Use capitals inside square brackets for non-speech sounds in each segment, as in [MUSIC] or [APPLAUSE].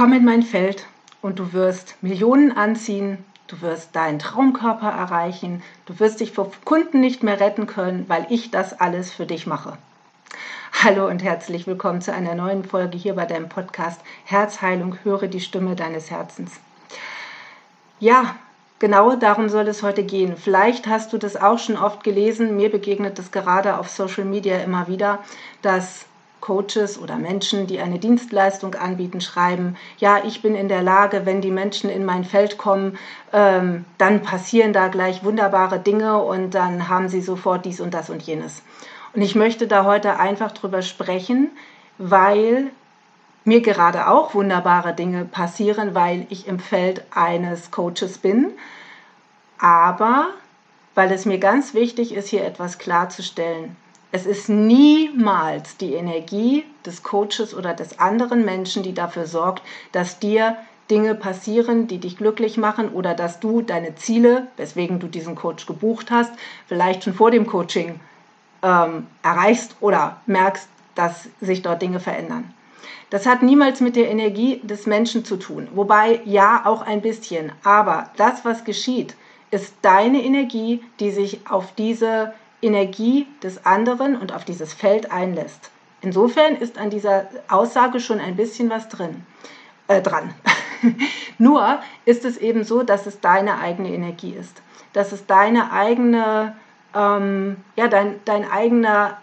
Komm in mein Feld und du wirst Millionen anziehen, du wirst deinen Traumkörper erreichen, du wirst dich vor Kunden nicht mehr retten können, weil ich das alles für dich mache. Hallo und herzlich willkommen zu einer neuen Folge hier bei deinem Podcast Herzheilung, höre die Stimme deines Herzens. Ja, genau darum soll es heute gehen. Vielleicht hast du das auch schon oft gelesen, mir begegnet es gerade auf Social Media immer wieder, dass Coaches oder Menschen, die eine Dienstleistung anbieten, schreiben, ja, ich bin in der Lage, wenn die Menschen in mein Feld kommen, ähm, dann passieren da gleich wunderbare Dinge und dann haben sie sofort dies und das und jenes. Und ich möchte da heute einfach drüber sprechen, weil mir gerade auch wunderbare Dinge passieren, weil ich im Feld eines Coaches bin. Aber weil es mir ganz wichtig ist, hier etwas klarzustellen. Es ist niemals die Energie des Coaches oder des anderen Menschen, die dafür sorgt, dass dir Dinge passieren, die dich glücklich machen oder dass du deine Ziele, weswegen du diesen Coach gebucht hast, vielleicht schon vor dem Coaching ähm, erreichst oder merkst, dass sich dort Dinge verändern. Das hat niemals mit der Energie des Menschen zu tun. Wobei ja auch ein bisschen. Aber das, was geschieht, ist deine Energie, die sich auf diese Energie des anderen und auf dieses Feld einlässt. Insofern ist an dieser Aussage schon ein bisschen was drin, äh, dran. [LAUGHS] Nur ist es eben so, dass es deine eigene Energie ist, dass es deine eigene, ähm, ja, dein, dein eigener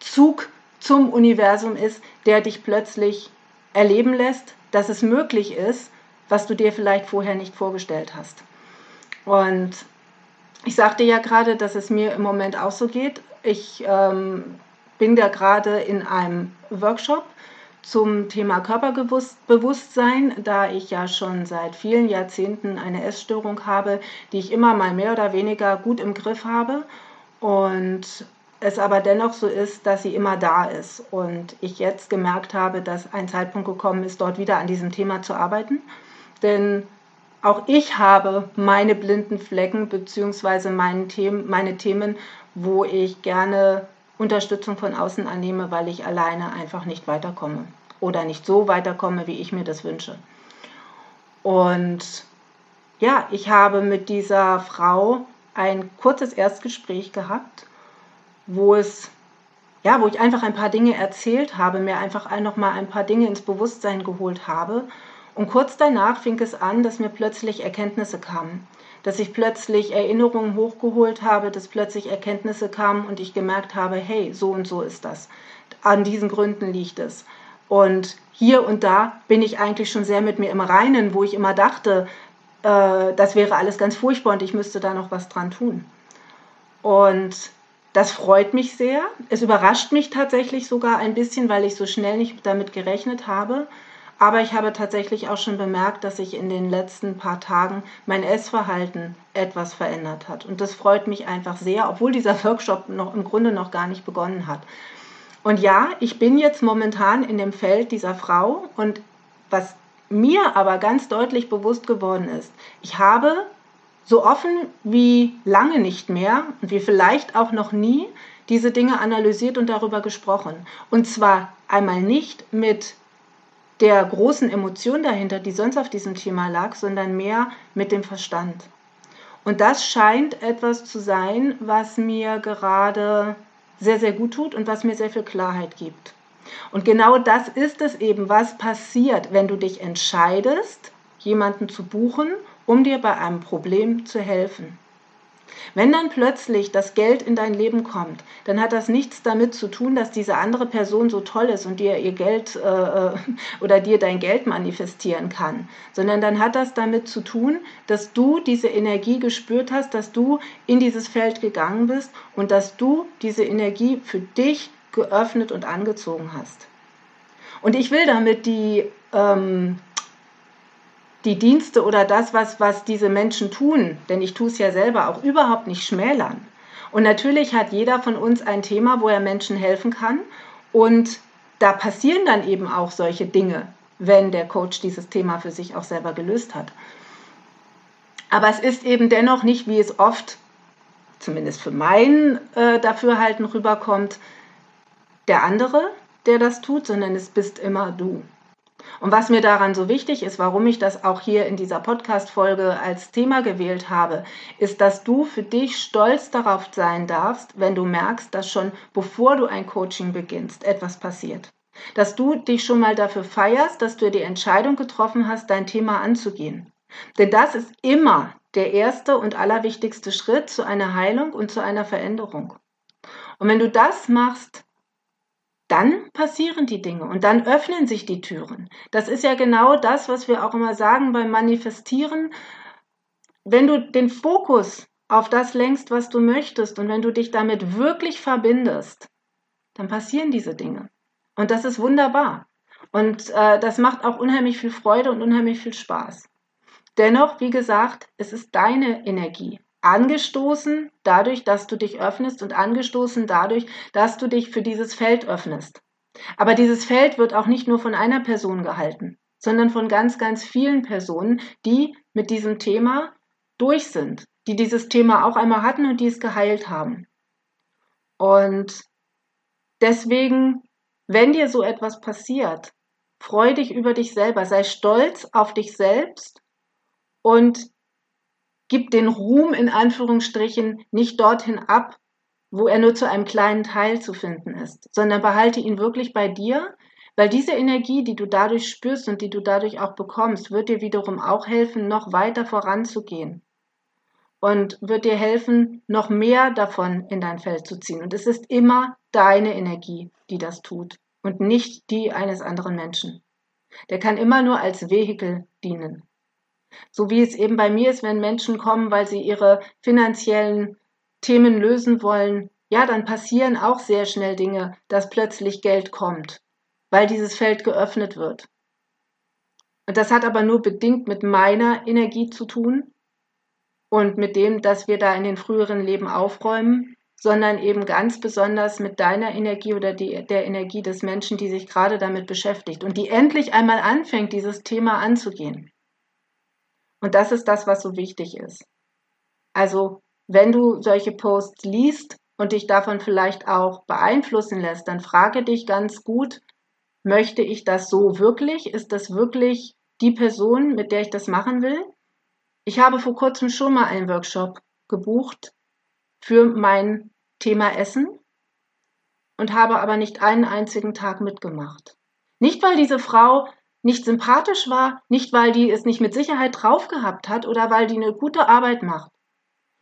Zug zum Universum ist, der dich plötzlich erleben lässt, dass es möglich ist, was du dir vielleicht vorher nicht vorgestellt hast. Und ich sagte ja gerade, dass es mir im Moment auch so geht. Ich ähm, bin da gerade in einem Workshop zum Thema Körperbewusstsein, da ich ja schon seit vielen Jahrzehnten eine Essstörung habe, die ich immer mal mehr oder weniger gut im Griff habe und es aber dennoch so ist, dass sie immer da ist und ich jetzt gemerkt habe, dass ein Zeitpunkt gekommen ist, dort wieder an diesem Thema zu arbeiten, denn auch ich habe meine blinden Flecken bzw. Meine Themen, meine Themen, wo ich gerne Unterstützung von außen annehme, weil ich alleine einfach nicht weiterkomme oder nicht so weiterkomme, wie ich mir das wünsche. Und ja, ich habe mit dieser Frau ein kurzes Erstgespräch gehabt, wo es ja, wo ich einfach ein paar Dinge erzählt habe, mir einfach noch mal ein paar Dinge ins Bewusstsein geholt habe und kurz danach fing es an, dass mir plötzlich Erkenntnisse kamen, dass ich plötzlich Erinnerungen hochgeholt habe, dass plötzlich Erkenntnisse kamen und ich gemerkt habe, hey, so und so ist das. An diesen Gründen liegt es. Und hier und da bin ich eigentlich schon sehr mit mir im Reinen, wo ich immer dachte, äh, das wäre alles ganz furchtbar und ich müsste da noch was dran tun. Und das freut mich sehr. Es überrascht mich tatsächlich sogar ein bisschen, weil ich so schnell nicht damit gerechnet habe. Aber ich habe tatsächlich auch schon bemerkt, dass sich in den letzten paar Tagen mein Essverhalten etwas verändert hat. Und das freut mich einfach sehr, obwohl dieser Workshop noch im Grunde noch gar nicht begonnen hat. Und ja, ich bin jetzt momentan in dem Feld dieser Frau und was mir aber ganz deutlich bewusst geworden ist, ich habe so offen wie lange nicht mehr und wie vielleicht auch noch nie diese Dinge analysiert und darüber gesprochen. Und zwar einmal nicht mit der großen Emotion dahinter, die sonst auf diesem Thema lag, sondern mehr mit dem Verstand. Und das scheint etwas zu sein, was mir gerade sehr, sehr gut tut und was mir sehr viel Klarheit gibt. Und genau das ist es eben, was passiert, wenn du dich entscheidest, jemanden zu buchen, um dir bei einem Problem zu helfen. Wenn dann plötzlich das Geld in dein Leben kommt, dann hat das nichts damit zu tun, dass diese andere Person so toll ist und dir ihr Geld äh, äh, oder dir dein Geld manifestieren kann, sondern dann hat das damit zu tun, dass du diese Energie gespürt hast, dass du in dieses Feld gegangen bist und dass du diese Energie für dich geöffnet und angezogen hast. Und ich will damit die ähm, die Dienste oder das, was, was diese Menschen tun, denn ich tue es ja selber auch überhaupt nicht schmälern. Und natürlich hat jeder von uns ein Thema, wo er Menschen helfen kann. Und da passieren dann eben auch solche Dinge, wenn der Coach dieses Thema für sich auch selber gelöst hat. Aber es ist eben dennoch nicht, wie es oft, zumindest für mein äh, Dafürhalten rüberkommt, der andere, der das tut, sondern es bist immer du. Und was mir daran so wichtig ist, warum ich das auch hier in dieser Podcast-Folge als Thema gewählt habe, ist, dass du für dich stolz darauf sein darfst, wenn du merkst, dass schon bevor du ein Coaching beginnst, etwas passiert. Dass du dich schon mal dafür feierst, dass du die Entscheidung getroffen hast, dein Thema anzugehen. Denn das ist immer der erste und allerwichtigste Schritt zu einer Heilung und zu einer Veränderung. Und wenn du das machst, dann passieren die Dinge und dann öffnen sich die Türen. Das ist ja genau das, was wir auch immer sagen beim Manifestieren. Wenn du den Fokus auf das lenkst, was du möchtest und wenn du dich damit wirklich verbindest, dann passieren diese Dinge. Und das ist wunderbar. Und äh, das macht auch unheimlich viel Freude und unheimlich viel Spaß. Dennoch, wie gesagt, es ist deine Energie. Angestoßen dadurch, dass du dich öffnest und angestoßen dadurch, dass du dich für dieses Feld öffnest. Aber dieses Feld wird auch nicht nur von einer Person gehalten, sondern von ganz, ganz vielen Personen, die mit diesem Thema durch sind, die dieses Thema auch einmal hatten und die es geheilt haben. Und deswegen, wenn dir so etwas passiert, freu dich über dich selber, sei stolz auf dich selbst und gib den Ruhm in Anführungsstrichen nicht dorthin ab, wo er nur zu einem kleinen Teil zu finden ist, sondern behalte ihn wirklich bei dir, weil diese Energie, die du dadurch spürst und die du dadurch auch bekommst, wird dir wiederum auch helfen, noch weiter voranzugehen und wird dir helfen, noch mehr davon in dein Feld zu ziehen. Und es ist immer deine Energie, die das tut und nicht die eines anderen Menschen. Der kann immer nur als Vehikel dienen. So wie es eben bei mir ist, wenn Menschen kommen, weil sie ihre finanziellen Themen lösen wollen, ja, dann passieren auch sehr schnell Dinge, dass plötzlich Geld kommt, weil dieses Feld geöffnet wird. Und das hat aber nur bedingt mit meiner Energie zu tun und mit dem, dass wir da in den früheren Leben aufräumen, sondern eben ganz besonders mit deiner Energie oder die, der Energie des Menschen, die sich gerade damit beschäftigt und die endlich einmal anfängt, dieses Thema anzugehen. Und das ist das, was so wichtig ist. Also, wenn du solche Posts liest und dich davon vielleicht auch beeinflussen lässt, dann frage dich ganz gut, möchte ich das so wirklich? Ist das wirklich die Person, mit der ich das machen will? Ich habe vor kurzem schon mal einen Workshop gebucht für mein Thema Essen und habe aber nicht einen einzigen Tag mitgemacht. Nicht, weil diese Frau nicht sympathisch war, nicht weil die es nicht mit Sicherheit drauf gehabt hat oder weil die eine gute Arbeit macht,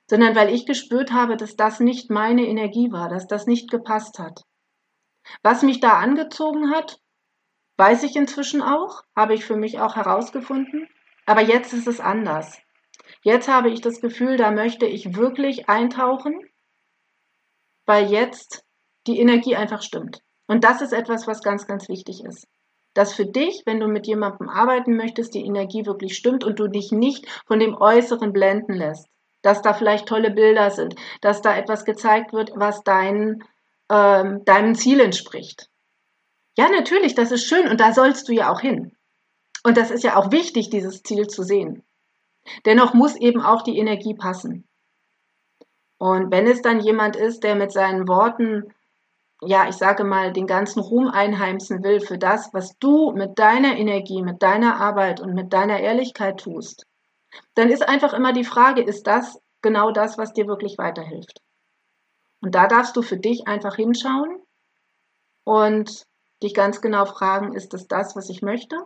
sondern weil ich gespürt habe, dass das nicht meine Energie war, dass das nicht gepasst hat. Was mich da angezogen hat, weiß ich inzwischen auch, habe ich für mich auch herausgefunden, aber jetzt ist es anders. Jetzt habe ich das Gefühl, da möchte ich wirklich eintauchen, weil jetzt die Energie einfach stimmt. Und das ist etwas, was ganz, ganz wichtig ist dass für dich, wenn du mit jemandem arbeiten möchtest, die Energie wirklich stimmt und du dich nicht von dem Äußeren blenden lässt. Dass da vielleicht tolle Bilder sind, dass da etwas gezeigt wird, was dein, ähm, deinem Ziel entspricht. Ja, natürlich, das ist schön und da sollst du ja auch hin. Und das ist ja auch wichtig, dieses Ziel zu sehen. Dennoch muss eben auch die Energie passen. Und wenn es dann jemand ist, der mit seinen Worten ja, ich sage mal, den ganzen Ruhm einheimsen will für das, was du mit deiner Energie, mit deiner Arbeit und mit deiner Ehrlichkeit tust, dann ist einfach immer die Frage, ist das genau das, was dir wirklich weiterhilft? Und da darfst du für dich einfach hinschauen und dich ganz genau fragen, ist das das, was ich möchte?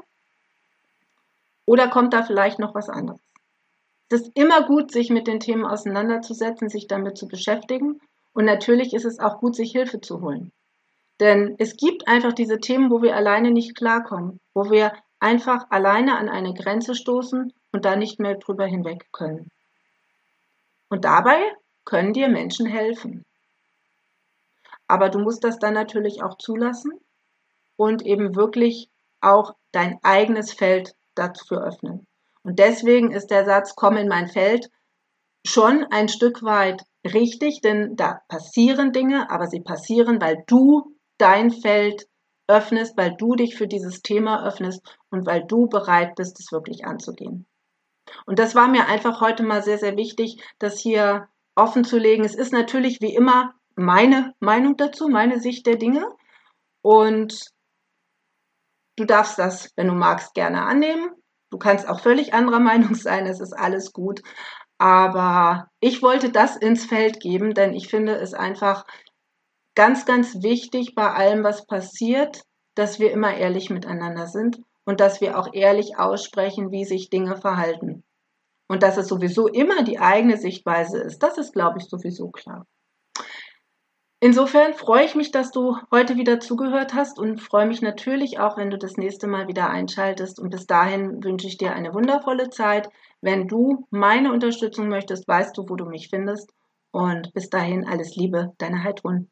Oder kommt da vielleicht noch was anderes? Es ist immer gut, sich mit den Themen auseinanderzusetzen, sich damit zu beschäftigen und natürlich ist es auch gut, sich Hilfe zu holen. Denn es gibt einfach diese Themen, wo wir alleine nicht klarkommen, wo wir einfach alleine an eine Grenze stoßen und da nicht mehr drüber hinweg können. Und dabei können dir Menschen helfen. Aber du musst das dann natürlich auch zulassen und eben wirklich auch dein eigenes Feld dafür öffnen. Und deswegen ist der Satz, komm in mein Feld, schon ein Stück weit richtig, denn da passieren Dinge, aber sie passieren, weil du dein Feld öffnest, weil du dich für dieses Thema öffnest und weil du bereit bist, es wirklich anzugehen. Und das war mir einfach heute mal sehr, sehr wichtig, das hier offen zu legen. Es ist natürlich wie immer meine Meinung dazu, meine Sicht der Dinge. Und Du darfst das, wenn du magst, gerne annehmen. Du kannst auch völlig anderer [LAUGHS] Meinung sein, es ist alles gut. Aber ich wollte das ins Feld geben, denn ich finde es einfach ganz, ganz wichtig bei allem, was passiert, dass wir immer ehrlich miteinander sind und dass wir auch ehrlich aussprechen, wie sich Dinge verhalten. Und dass es sowieso immer die eigene Sichtweise ist, das ist, glaube ich, sowieso klar. Insofern freue ich mich, dass du heute wieder zugehört hast und freue mich natürlich auch, wenn du das nächste Mal wieder einschaltest. Und bis dahin wünsche ich dir eine wundervolle Zeit. Wenn du meine Unterstützung möchtest, weißt du, wo du mich findest. Und bis dahin alles Liebe, deine Heidrun.